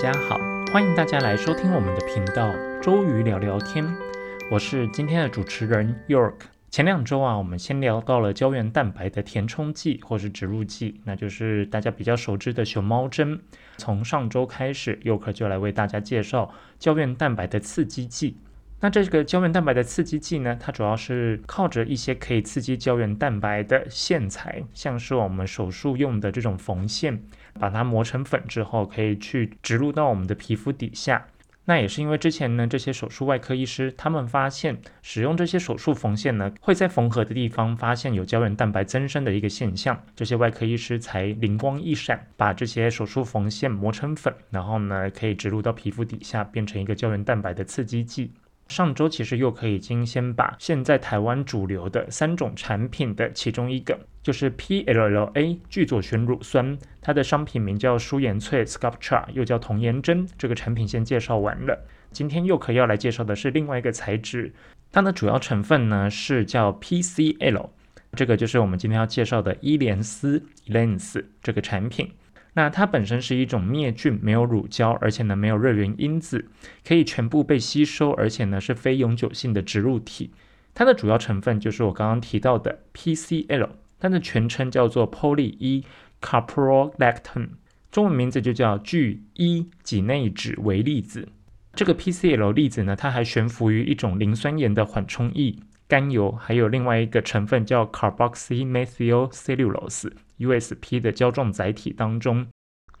大家好，欢迎大家来收听我们的频道周瑜聊聊天，我是今天的主持人 York。前两周啊，我们先聊到了胶原蛋白的填充剂或是植入剂，那就是大家比较熟知的熊猫针。从上周开始，York 就来为大家介绍胶原蛋白的刺激剂。那这个胶原蛋白的刺激剂呢，它主要是靠着一些可以刺激胶原蛋白的线材，像是我们手术用的这种缝线，把它磨成粉之后，可以去植入到我们的皮肤底下。那也是因为之前呢，这些手术外科医师他们发现，使用这些手术缝线呢，会在缝合的地方发现有胶原蛋白增生的一个现象，这些外科医师才灵光一闪，把这些手术缝线磨成粉，然后呢，可以植入到皮肤底下，变成一个胶原蛋白的刺激剂。上周其实又可以经先把现在台湾主流的三种产品的其中一个，就是 PLLA 聚左旋乳酸，它的商品名叫舒颜萃 Sculptra，又叫童颜针，这个产品先介绍完了。今天又可要来介绍的是另外一个材质，它的主要成分呢是叫 PCL，这个就是我们今天要介绍的伊莲丝 Lens 这个产品。那它本身是一种灭菌、没有乳胶，而且呢没有热源因子，可以全部被吸收，而且呢是非永久性的植入体。它的主要成分就是我刚刚提到的 PCL，它的全称叫做 Poly-E Caprolactam，中文名字就叫聚一己内酯微粒子。这个 PCL 粒子呢，它还悬浮于一种磷酸盐的缓冲液、甘油，还有另外一个成分叫 Carboxymethylcellulose。USP 的胶状载体当中，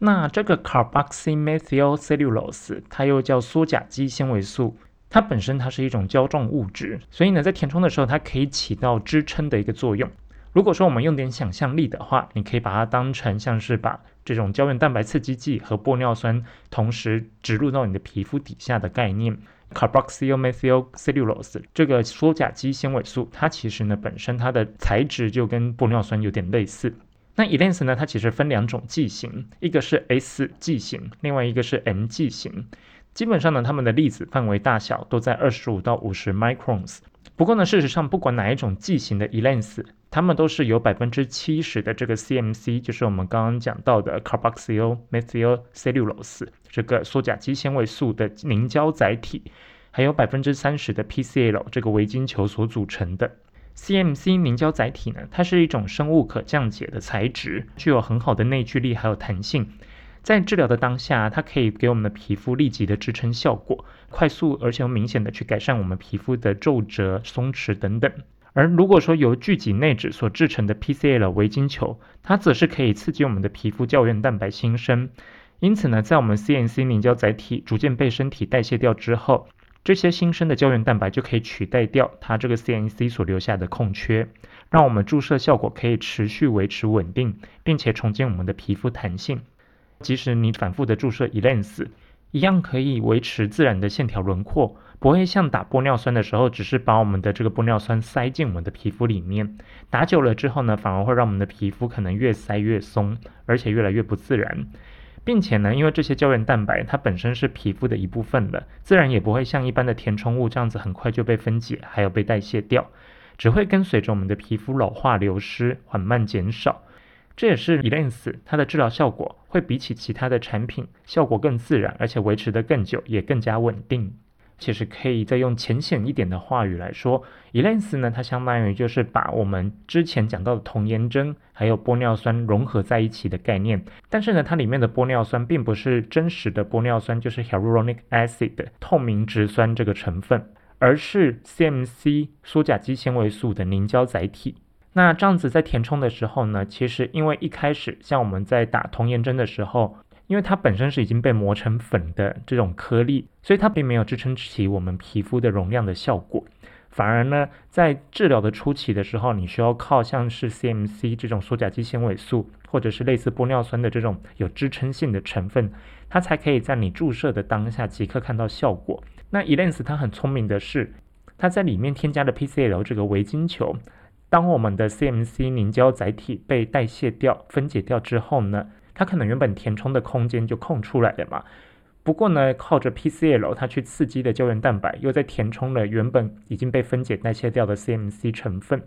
那这个 carboxymethylcellulose 它又叫缩甲基纤维素，它本身它是一种胶状物质，所以呢，在填充的时候，它可以起到支撑的一个作用。如果说我们用点想象力的话，你可以把它当成像是把这种胶原蛋白刺激剂和玻尿酸同时植入到你的皮肤底下的概念。Carboxylmethyl cellulose 这个缩甲基纤维素，它其实呢本身它的材质就跟玻尿酸有点类似。那 Elens 呢？它其实分两种剂型，一个是 S 剂型，另外一个是 M 剂型。基本上呢，它们的粒子范围大小都在二十五到五十 microns。不过呢，事实上不管哪一种剂型的 Elens，它们都是有百分之七十的这个 CMC，就是我们刚刚讲到的 carboxyl methyl cellulose 这个缩甲基纤维素的凝胶载体，还有百分之三十的 PCL 这个微晶球所组成的。CMC 凝胶载体呢，它是一种生物可降解的材质，具有很好的内聚力还有弹性。在治疗的当下，它可以给我们的皮肤立即的支撑效果，快速而且又明显的去改善我们皮肤的皱褶、松弛等等。而如果说由聚己内酯所制成的 PCL 微晶球，它则是可以刺激我们的皮肤胶原蛋白新生。因此呢，在我们 CNC 凝胶载体逐渐被身体代谢掉之后，这些新生的胶原蛋白就可以取代掉它这个 CNC 所留下的空缺，让我们注射效果可以持续维持稳定，并且重建我们的皮肤弹性。即使你反复的注射 Elens，一样可以维持自然的线条轮廓，不会像打玻尿酸的时候，只是把我们的这个玻尿酸塞进我们的皮肤里面，打久了之后呢，反而会让我们的皮肤可能越塞越松，而且越来越不自然。并且呢，因为这些胶原蛋白它本身是皮肤的一部分了，自然也不会像一般的填充物这样子很快就被分解，还有被代谢掉，只会跟随着我们的皮肤老化流失，缓慢减少。这也是 Elens 它的治疗效果会比起其他的产品效果更自然，而且维持得更久，也更加稳定。其实可以再用浅显一点的话语来说，Elens 呢，它相当于就是把我们之前讲到的童颜针还有玻尿酸融合在一起的概念。但是呢，它里面的玻尿酸并不是真实的玻尿酸，就是 hyaluronic acid 透明质酸这个成分，而是 CMC 缩甲基纤维素的凝胶载体。那这样子在填充的时候呢，其实因为一开始像我们在打童颜针的时候。因为它本身是已经被磨成粉的这种颗粒，所以它并没有支撑起我们皮肤的容量的效果。反而呢，在治疗的初期的时候，你需要靠像是 CMC 这种缩甲基纤维素，或者是类似玻尿酸的这种有支撑性的成分，它才可以在你注射的当下即刻看到效果。那 Elens 它很聪明的是，它在里面添加了 PCL 这个微晶球。当我们的 CMC 凝胶载体被代谢掉、分解掉之后呢？它可能原本填充的空间就空出来了嘛，不过呢，靠着 PCL 它去刺激的胶原蛋白，又在填充了原本已经被分解代谢掉的 CMC 成分。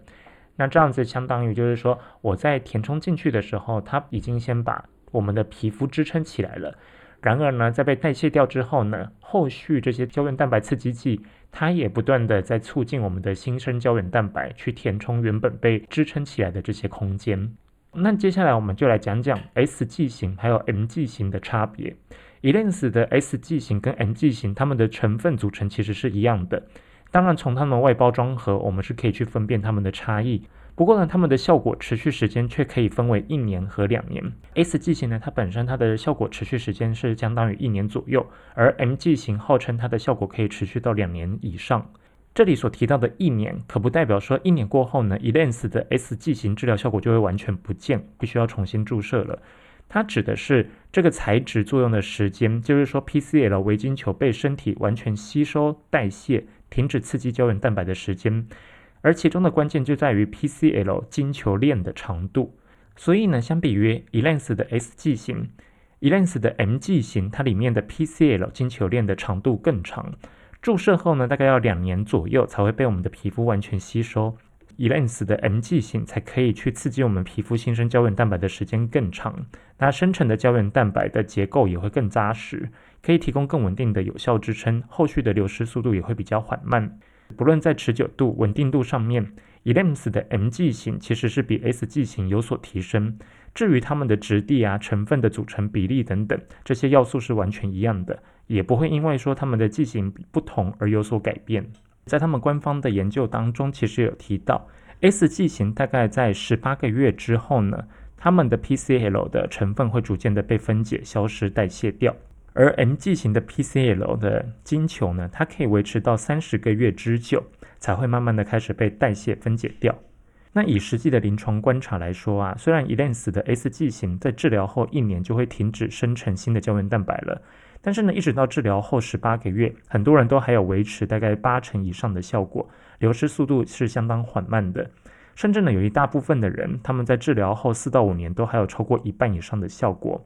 那这样子相当于就是说，我在填充进去的时候，它已经先把我们的皮肤支撑起来了，然而呢，在被代谢掉之后呢，后续这些胶原蛋白刺激剂，它也不断的在促进我们的新生胶原蛋白去填充原本被支撑起来的这些空间。那接下来我们就来讲讲 S 剂型还有 M G 型的差别。e l e n s 的 S 剂型跟 M G 型，它们的成分组成其实是一样的。当然，从它们外包装盒，我们是可以去分辨它们的差异。不过呢，它们的效果持续时间却可以分为一年和两年。S G 型呢，它本身它的效果持续时间是相当于一年左右，而 M G 型号称它的效果可以持续到两年以上。这里所提到的一年，可不代表说一年过后呢 e l e n s 的 S 剂型治疗效果就会完全不见，必须要重新注射了。它指的是这个材质作用的时间，就是说 PCL 维金球被身体完全吸收代谢。停止刺激胶原蛋白的时间，而其中的关键就在于 PCL 金球链的长度。所以呢，相比于 ELANS 的 S 剂型，ELANS 的 M 剂型，它里面的 PCL 金球链的长度更长。注射后呢，大概要两年左右才会被我们的皮肤完全吸收。ELANS 的 MG 型才可以去刺激我们皮肤新生胶原蛋白的时间更长，那生成的胶原蛋白的结构也会更扎实。可以提供更稳定的有效支撑，后续的流失速度也会比较缓慢。不论在持久度、稳定度上面，ELEMS 的 MG 型其实是比 SG 型有所提升。至于它们的质地啊、成分的组成比例等等这些要素是完全一样的，也不会因为说它们的剂型不同而有所改变。在他们官方的研究当中，其实有提到 S 剂型大概在十八个月之后呢，它们的 PCL 的成分会逐渐的被分解、消失、代谢掉。而 M 剂型的 PCL 的晶球呢，它可以维持到三十个月之久，才会慢慢的开始被代谢分解掉。那以实际的临床观察来说啊，虽然 ELENS 的 S 剂型在治疗后一年就会停止生成新的胶原蛋白了，但是呢，一直到治疗后十八个月，很多人都还有维持大概八成以上的效果，流失速度是相当缓慢的，甚至呢，有一大部分的人，他们在治疗后四到五年都还有超过一半以上的效果。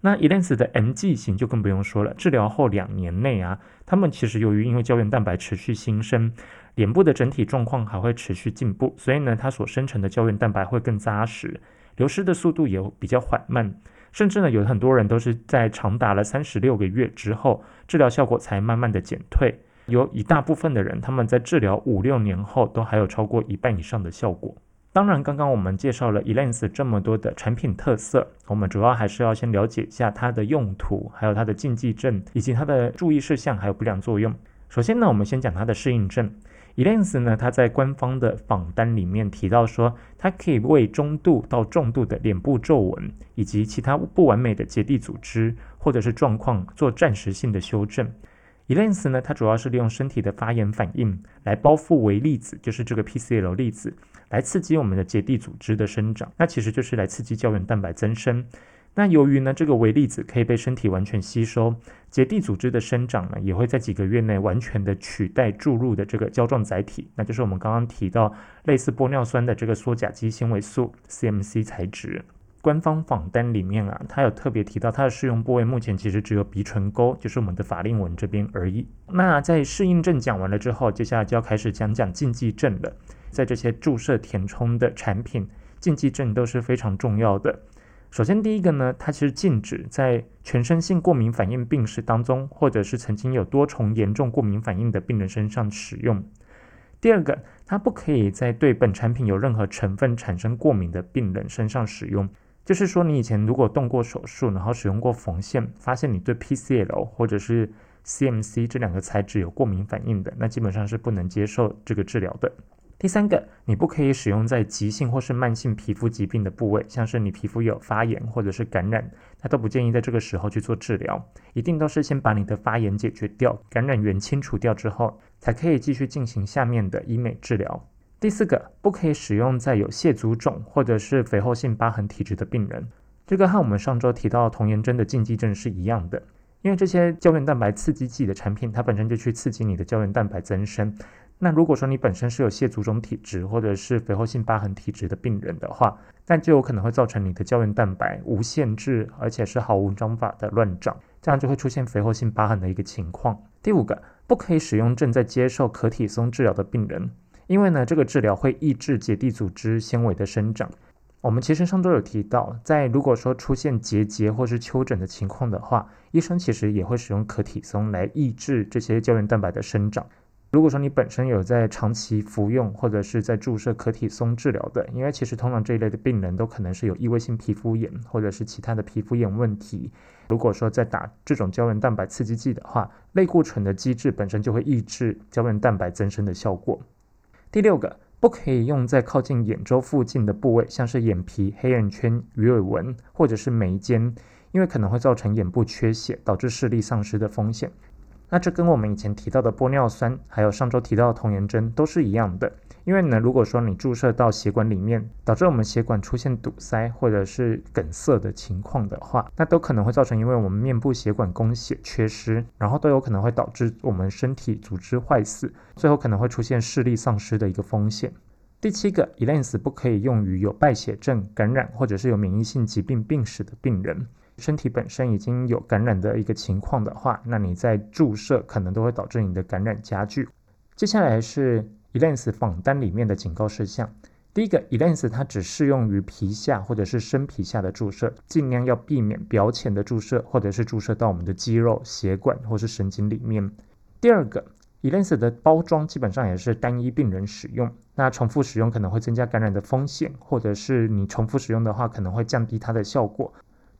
那 ELENS 的 MG 型就更不用说了，治疗后两年内啊，他们其实由于因为胶原蛋白持续新生，脸部的整体状况还会持续进步，所以呢，它所生成的胶原蛋白会更扎实，流失的速度也比较缓慢，甚至呢，有很多人都是在长达了三十六个月之后，治疗效果才慢慢的减退，有一大部分的人他们在治疗五六年后都还有超过一半以上的效果。当然，刚刚我们介绍了 ELENS 这么多的产品特色，我们主要还是要先了解一下它的用途，还有它的禁忌症，以及它的注意事项，还有不良作用。首先呢，我们先讲它的适应症。ELENS 呢，它在官方的访单里面提到说，它可以为中度到重度的脸部皱纹以及其他不完美的结缔组织或者是状况做暂时性的修正。ELENS 呢，它主要是利用身体的发炎反应来包覆微粒子，就是这个 PCL 粒子。来刺激我们的结缔组织的生长，那其实就是来刺激胶原蛋白增生。那由于呢，这个微粒子可以被身体完全吸收，结缔组织的生长呢，也会在几个月内完全的取代注入的这个胶状载体，那就是我们刚刚提到类似玻尿酸的这个缩甲基纤维素 CMC 材质。官方访单里面啊，它有特别提到它的适用部位目前其实只有鼻唇沟，就是我们的法令纹这边而已。那在适应症讲完了之后，接下来就要开始讲讲禁忌症了。在这些注射填充的产品，禁忌症都是非常重要的。首先，第一个呢，它其实禁止在全身性过敏反应病史当中，或者是曾经有多重严重过敏反应的病人身上使用。第二个，它不可以在对本产品有任何成分产生过敏的病人身上使用。就是说，你以前如果动过手术，然后使用过缝线，发现你对 PCL 或者是 CMC 这两个材质有过敏反应的，那基本上是不能接受这个治疗的。第三个，你不可以使用在急性或是慢性皮肤疾病的部位，像是你皮肤有发炎或者是感染，那都不建议在这个时候去做治疗。一定都是先把你的发炎解决掉，感染源清除掉之后，才可以继续进行下面的医美治疗。第四个，不可以使用在有蟹足肿或者是肥厚性疤痕体质的病人。这个和我们上周提到童颜针的禁忌症是一样的，因为这些胶原蛋白刺激剂的产品，它本身就去刺激你的胶原蛋白增生。那如果说你本身是有蟹足肿体质或者是肥厚性疤痕体质的病人的话，那就有可能会造成你的胶原蛋白无限制，而且是毫无章法的乱长，这样就会出现肥厚性疤痕的一个情况。第五个，不可以使用正在接受可体松治疗的病人，因为呢，这个治疗会抑制结缔组织纤维的生长。我们其实上周有提到，在如果说出现结节或是丘疹的情况的话，医生其实也会使用可体松来抑制这些胶原蛋白的生长。如果说你本身有在长期服用或者是在注射可体松治疗的，因为其实通常这一类的病人都可能是有异位性皮肤炎或者是其他的皮肤炎问题。如果说在打这种胶原蛋白刺激剂的话，类固醇的机制本身就会抑制胶原蛋白增生的效果。第六个，不可以用在靠近眼周附近的部位，像是眼皮、黑眼圈、鱼尾纹或者是眉间，因为可能会造成眼部缺血，导致视力丧失的风险。那这跟我们以前提到的玻尿酸，还有上周提到的童颜针都是一样的。因为呢，如果说你注射到血管里面，导致我们血管出现堵塞或者是梗塞的情况的话，那都可能会造成因为我们面部血管供血缺失，然后都有可能会导致我们身体组织坏死，最后可能会出现视力丧失的一个风险。第七个，ELANS 不可以用于有败血症、感染或者是有免疫性疾病病史的病人。身体本身已经有感染的一个情况的话，那你在注射可能都会导致你的感染加剧。接下来是 ELANS 仿单里面的警告事项。第一个，ELANS 它只适用于皮下或者是深皮下的注射，尽量要避免表浅的注射，或者是注射到我们的肌肉、血管或是神经里面。第二个，ELANS 的包装基本上也是单一病人使用，那重复使用可能会增加感染的风险，或者是你重复使用的话，可能会降低它的效果。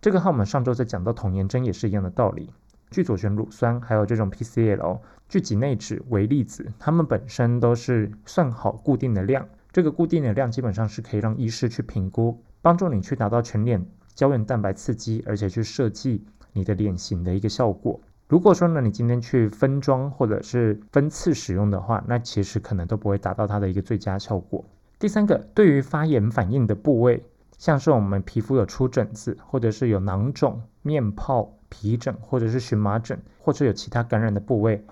这个和我们上周在讲到童颜针也是一样的道理，聚左旋乳酸还有这种 PCL 聚己内酯微粒子，它们本身都是算好固定的量，这个固定的量基本上是可以让医师去评估，帮助你去达到全脸胶原蛋白刺激，而且去设计你的脸型的一个效果。如果说呢你今天去分装或者是分次使用的话，那其实可能都不会达到它的一个最佳效果。第三个，对于发炎反应的部位。像是我们皮肤有出疹子，或者是有囊肿、面泡、皮疹，或者是荨麻疹，或者有其他感染的部位，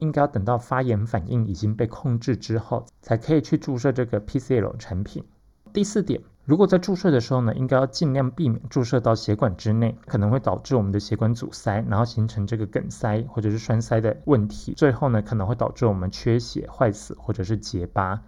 应该要等到发炎反应已经被控制之后，才可以去注射这个 PCL 产品。第四点，如果在注射的时候呢，应该要尽量避免注射到血管之内，可能会导致我们的血管阻塞，然后形成这个梗塞或者是栓塞的问题，最后呢可能会导致我们缺血、坏死或者是结疤。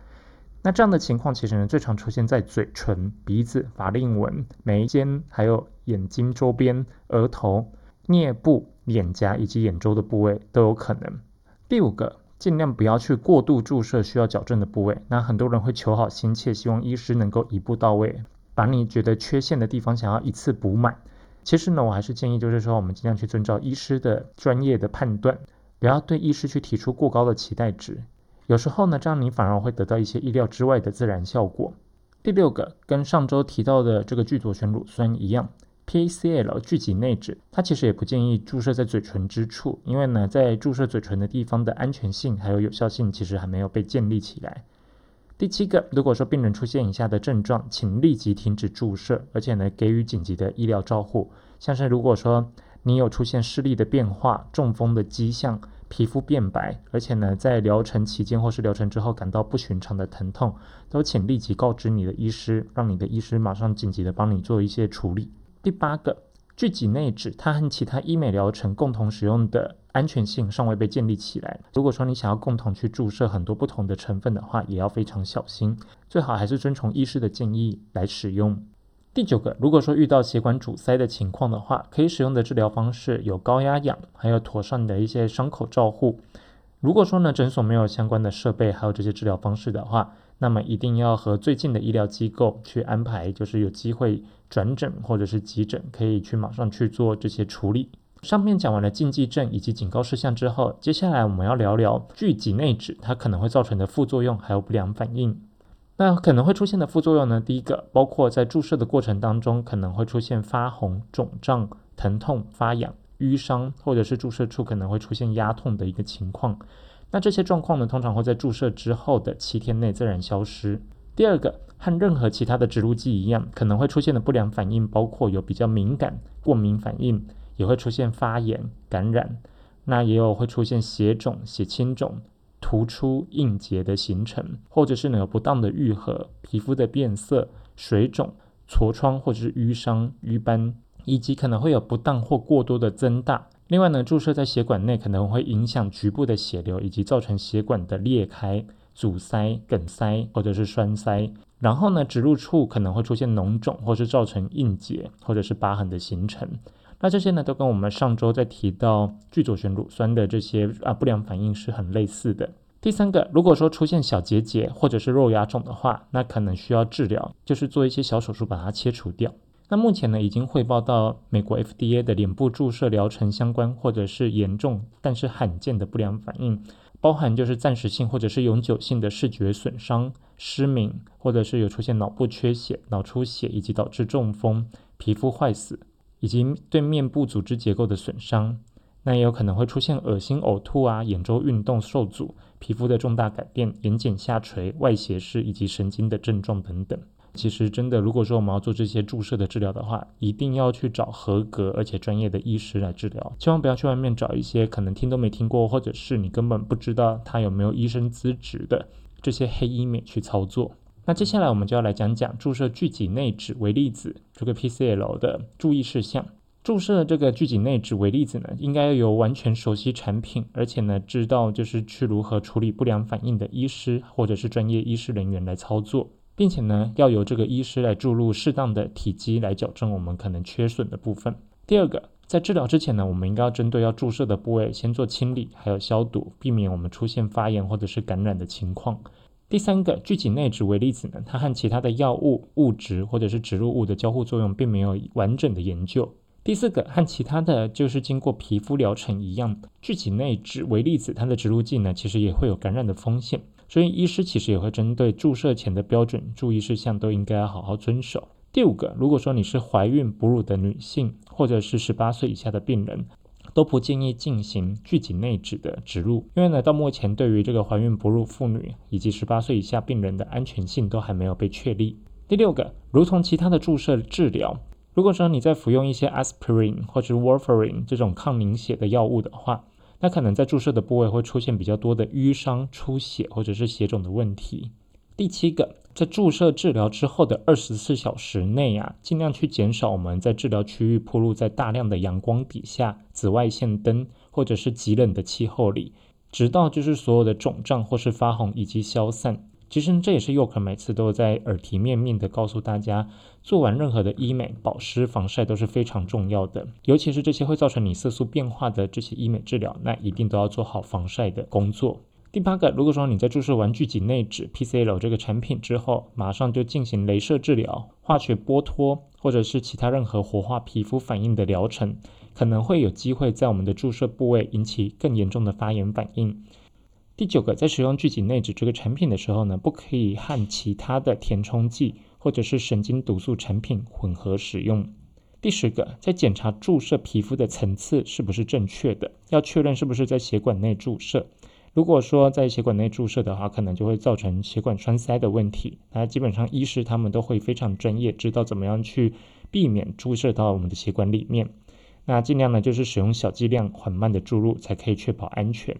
那这样的情况其实呢，最常出现在嘴唇、鼻子、法令纹、眉间，还有眼睛周边、额头、颞部、脸颊以及眼周的部位都有可能。第五个，尽量不要去过度注射需要矫正的部位。那很多人会求好心切，希望医师能够一步到位，把你觉得缺陷的地方想要一次补满。其实呢，我还是建议就是说，我们尽量去遵照医师的专业的判断，不要对医师去提出过高的期待值。有时候呢，这样你反而会得到一些意料之外的自然效果。第六个，跟上周提到的这个聚左旋乳酸一样，PACL 聚集内酯，它其实也不建议注射在嘴唇之处，因为呢，在注射嘴唇的地方的安全性还有有效性其实还没有被建立起来。第七个，如果说病人出现以下的症状，请立即停止注射，而且呢，给予紧急的医疗照护，像是如果说你有出现视力的变化、中风的迹象。皮肤变白，而且呢，在疗程期间或是疗程之后感到不寻常的疼痛，都请立即告知你的医师，让你的医师马上紧急的帮你做一些处理。第八个，聚己内酯，它和其他医美疗程共同使用的安全性尚未被建立起来。如果说你想要共同去注射很多不同的成分的话，也要非常小心，最好还是遵从医师的建议来使用。第九个，如果说遇到血管阻塞的情况的话，可以使用的治疗方式有高压氧，还有妥善的一些伤口照护。如果说呢诊所没有相关的设备，还有这些治疗方式的话，那么一定要和最近的医疗机构去安排，就是有机会转诊或者是急诊，可以去马上去做这些处理。上面讲完了禁忌症以及警告事项之后，接下来我们要聊聊聚己内酯它可能会造成的副作用还有不良反应。那可能会出现的副作用呢？第一个，包括在注射的过程当中，可能会出现发红、肿胀、疼痛、发痒、淤伤，或者是注射处可能会出现压痛的一个情况。那这些状况呢，通常会在注射之后的七天内自然消失。第二个，和任何其他的植入剂一样，可能会出现的不良反应，包括有比较敏感、过敏反应，也会出现发炎、感染，那也有会出现血肿、血清肿。突出硬结的形成，或者是呢有不当的愈合、皮肤的变色、水肿、痤疮或者是淤伤、瘀斑，以及可能会有不当或过多的增大。另外呢，注射在血管内可能会影响局部的血流，以及造成血管的裂开、阻塞、梗塞或者是栓塞。然后呢，植入处可能会出现脓肿，或是造成硬结，或者是疤痕的形成。那这些呢，都跟我们上周在提到聚左旋乳酸的这些啊不良反应是很类似的。第三个，如果说出现小结节或者是肉芽肿的话，那可能需要治疗，就是做一些小手术把它切除掉。那目前呢，已经汇报到美国 FDA 的脸部注射疗程相关或者是严重但是罕见的不良反应。包含就是暂时性或者是永久性的视觉损伤、失明，或者是有出现脑部缺血、脑出血，以及导致中风、皮肤坏死，以及对面部组织结构的损伤。那也有可能会出现恶心、呕吐啊，眼周运动受阻、皮肤的重大改变、眼睑下垂、外斜视以及神经的症状等等。其实真的，如果说我们要做这些注射的治疗的话，一定要去找合格而且专业的医师来治疗，千万不要去外面找一些可能听都没听过，或者是你根本不知道他有没有医生资质的这些黑医美去操作。那接下来我们就要来讲讲注射聚己内酯微粒子这个 PCL 的注意事项。注射这个聚己内酯微粒子呢，应该要由完全熟悉产品，而且呢知道就是去如何处理不良反应的医师或者是专业医师人员来操作。并且呢，要由这个医师来注入适当的体积来矫正我们可能缺损的部分。第二个，在治疗之前呢，我们应该要针对要注射的部位先做清理，还有消毒，避免我们出现发炎或者是感染的情况。第三个，聚己内酯微粒子呢，它和其他的药物、物质或者是植入物的交互作用并没有完整的研究。第四个，和其他的就是经过皮肤疗程一样，聚己内酯微粒子它的植入剂呢，其实也会有感染的风险。所以，医师其实也会针对注射前的标准注意事项，都应该要好好遵守。第五个，如果说你是怀孕哺乳的女性，或者是十八岁以下的病人，都不建议进行聚己内酯的植入，因为呢，到目前对于这个怀孕哺乳妇女以及十八岁以下病人的安全性都还没有被确立。第六个，如同其他的注射治疗，如果说你在服用一些 aspirin 或者 warfarin 这种抗凝血的药物的话，那可能在注射的部位会出现比较多的淤伤、出血或者是血肿的问题。第七个，在注射治疗之后的二十四小时内啊，尽量去减少我们在治疗区域暴露在大量的阳光底下、紫外线灯或者是极冷的气候里，直到就是所有的肿胀或是发红以及消散。其实这也是 York 每次都在耳提面命的告诉大家，做完任何的医美、保湿、防晒都是非常重要的，尤其是这些会造成你色素变化的这些医美治疗，那一定都要做好防晒的工作。第八个，如果说你在注射完聚己内酯 PCL 这个产品之后，马上就进行镭射治疗、化学剥脱或者是其他任何活化皮肤反应的疗程，可能会有机会在我们的注射部位引起更严重的发炎反应。第九个，在使用聚己内酯这个产品的时候呢，不可以和其他的填充剂或者是神经毒素产品混合使用。第十个，在检查注射皮肤的层次是不是正确的，要确认是不是在血管内注射。如果说在血管内注射的话，可能就会造成血管栓塞的问题。那基本上医师他们都会非常专业，知道怎么样去避免注射到我们的血管里面。那尽量呢就是使用小剂量、缓慢的注入，才可以确保安全。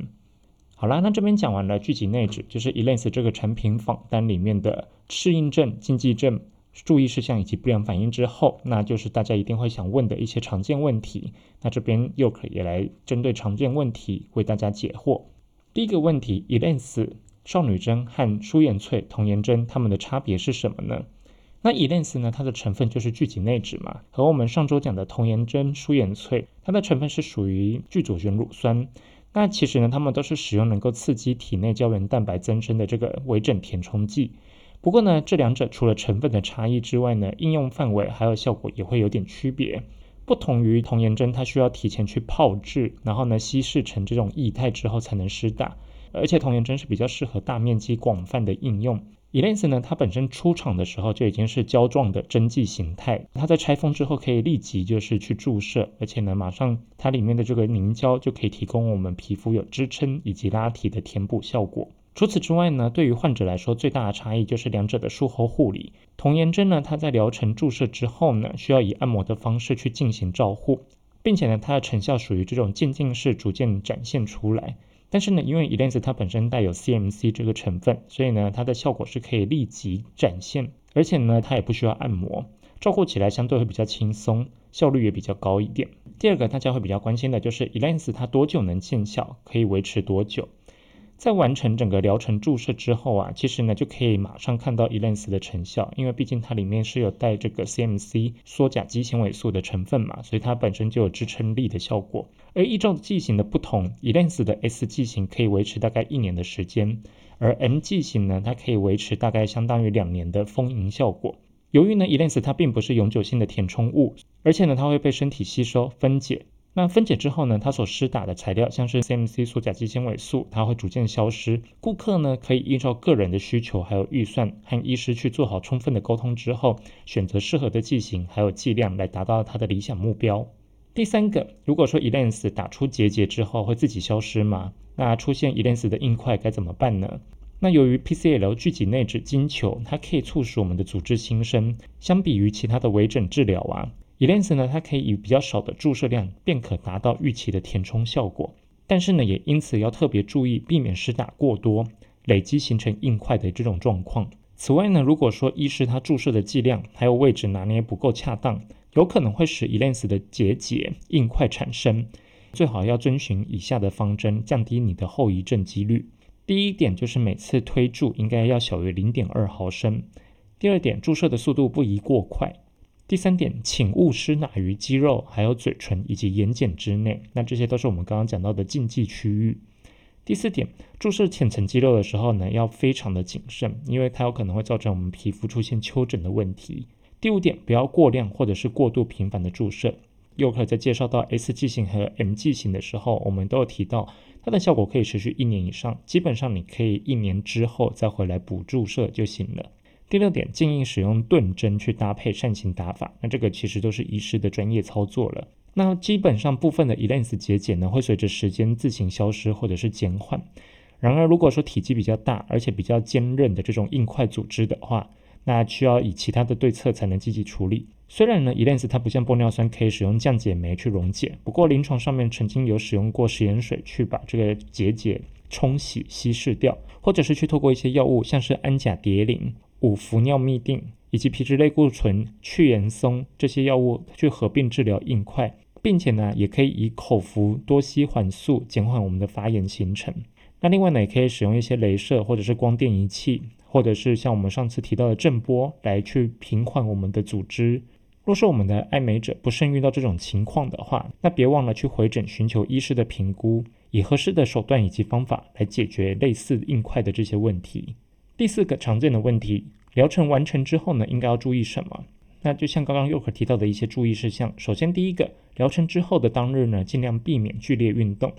好啦，那这边讲完了聚集内酯，就是 Elance 这个产品访单里面的适应症、禁忌症、注意事项以及不良反应之后，那就是大家一定会想问的一些常见问题。那这边又可以来针对常见问题为大家解惑。第一个问题，Elance 少女针和舒颜萃童颜针它们的差别是什么呢？那 Elance 呢，它的成分就是聚集内酯嘛，和我们上周讲的童颜针、舒颜萃，它的成分是属于聚左旋乳酸。那其实呢，它们都是使用能够刺激体内胶原蛋白增生的这个微整填充剂。不过呢，这两者除了成分的差异之外呢，应用范围还有效果也会有点区别。不同于童颜针，它需要提前去泡制，然后呢稀释成这种液态之后才能施打。而且童颜针是比较适合大面积广泛的应用。e l a n s 呢，它本身出厂的时候就已经是胶状的针剂形态，它在拆封之后可以立即就是去注射，而且呢，马上它里面的这个凝胶就可以提供我们皮肤有支撑以及拉提的填补效果。除此之外呢，对于患者来说最大的差异就是两者的术后护理。童颜针呢，它在疗程注射之后呢，需要以按摩的方式去进行照护，并且呢，它的成效属于这种渐进式逐渐展现出来。但是呢，因为 Elance 它本身带有 CMC 这个成分，所以呢，它的效果是可以立即展现，而且呢，它也不需要按摩，照顾起来相对会比较轻松，效率也比较高一点。第二个大家会比较关心的就是 Elance 它多久能见效，可以维持多久？在完成整个疗程注射之后啊，其实呢就可以马上看到 Elens 的成效，因为毕竟它里面是有带这个 CMC 缩甲基纤维素的成分嘛，所以它本身就有支撑力的效果。而依照剂型的不同，Elens 的 S 剂型可以维持大概一年的时间，而 M 剂型呢，它可以维持大概相当于两年的丰盈效果。由于呢 Elens 它并不是永久性的填充物，而且呢它会被身体吸收分解。那分解之后呢，它所施打的材料，像是 CMC 缩甲基纤维素，它会逐渐消失。顾客呢可以依照个人的需求还有预算，和医师去做好充分的沟通之后，选择适合的剂型还有剂量来达到他的理想目标。第三个，如果说 Elens 打出结节之后会自己消失吗？那出现 Elens 的硬块该怎么办呢？那由于 PCL 聚集内酯金球，它可以促使我们的组织新生，相比于其他的微整治疗啊。Elens 呢，它可以以比较少的注射量便可达到预期的填充效果，但是呢，也因此要特别注意，避免施打过多，累积形成硬块的这种状况。此外呢，如果说医师他注射的剂量还有位置拿捏不够恰当，有可能会使 Elens 的结节硬块产生。最好要遵循以下的方针，降低你的后遗症几率。第一点就是每次推注应该要小于零点二毫升。第二点，注射的速度不宜过快。第三点，请勿施奶于肌肉、还有嘴唇以及眼睑之内，那这些都是我们刚刚讲到的禁忌区域。第四点，注射浅层肌肉的时候呢，要非常的谨慎，因为它有可能会造成我们皮肤出现丘疹的问题。第五点，不要过量或者是过度频繁的注射。又可在介绍到 S 剂型和 M 剂型的时候，我们都有提到它的效果可以持续一年以上，基本上你可以一年之后再回来补注射就行了。第六点，建议使用钝针去搭配扇形打法。那这个其实都是医师的专业操作了。那基本上部分的 Elens 结节呢，会随着时间自行消失或者是减缓。然而，如果说体积比较大，而且比较坚韧的这种硬块组织的话，那需要以其他的对策才能积极处理。虽然呢，Elens 它不像玻尿酸可以使用降解酶去溶解，不过临床上面曾经有使用过食盐水去把这个结节冲洗稀释掉，或者是去透过一些药物，像是氨甲蝶呤。五氟尿嘧啶以及皮质类固醇去盐松这些药物去合并治疗硬块，并且呢，也可以以口服多西环素减缓我们的发炎形成。那另外呢，也可以使用一些镭射或者是光电仪器，或者是像我们上次提到的震波来去平缓我们的组织。若是我们的爱美者不慎遇到这种情况的话，那别忘了去回诊寻求医师的评估，以合适的手段以及方法来解决类似硬块的这些问题。第四个常见的问题，疗程完成之后呢，应该要注意什么？那就像刚刚又可提到的一些注意事项。首先，第一个，疗程之后的当日呢，尽量避免剧烈运动。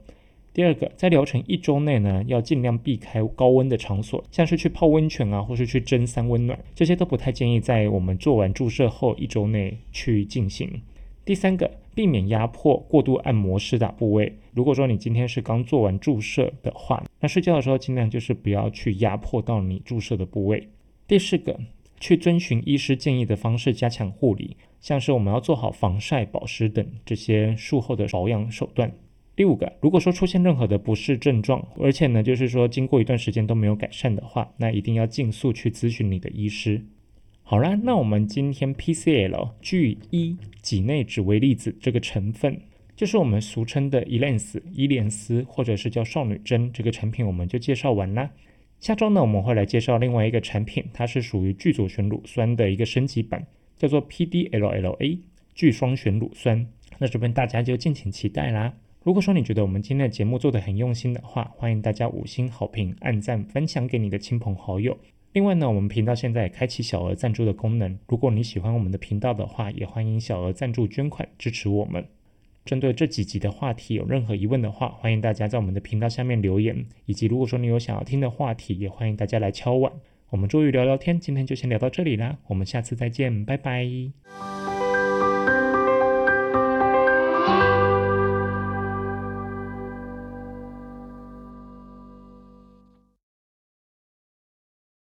第二个，在疗程一周内呢，要尽量避开高温的场所，像是去泡温泉啊，或是去蒸三温暖，这些都不太建议在我们做完注射后一周内去进行。第三个，避免压迫、过度按摩施打部位。如果说你今天是刚做完注射的话，那睡觉的时候尽量就是不要去压迫到你注射的部位。第四个，去遵循医师建议的方式加强护理，像是我们要做好防晒、保湿等这些术后的保养手段。第五个，如果说出现任何的不适症状，而且呢就是说经过一段时间都没有改善的话，那一定要尽速去咨询你的医师。好啦，那我们今天 PCL 聚一己内酯微粒子这个成分，就是我们俗称的 Elens 伊莲丝，或者是叫少女针这个产品，我们就介绍完啦。下周呢，我们会来介绍另外一个产品，它是属于聚左旋乳酸的一个升级版，叫做 PDLLA 聚双旋乳酸。那这边大家就敬请期待啦。如果说你觉得我们今天的节目做得很用心的话，欢迎大家五星好评、按赞、分享给你的亲朋好友。另外呢，我们频道现在也开启小额赞助的功能。如果你喜欢我们的频道的话，也欢迎小额赞助捐款支持我们。针对这几集的话题有任何疑问的话，欢迎大家在我们的频道下面留言。以及如果说你有想要听的话题，也欢迎大家来敲碗。我们终于聊聊天，今天就先聊到这里啦，我们下次再见，拜拜。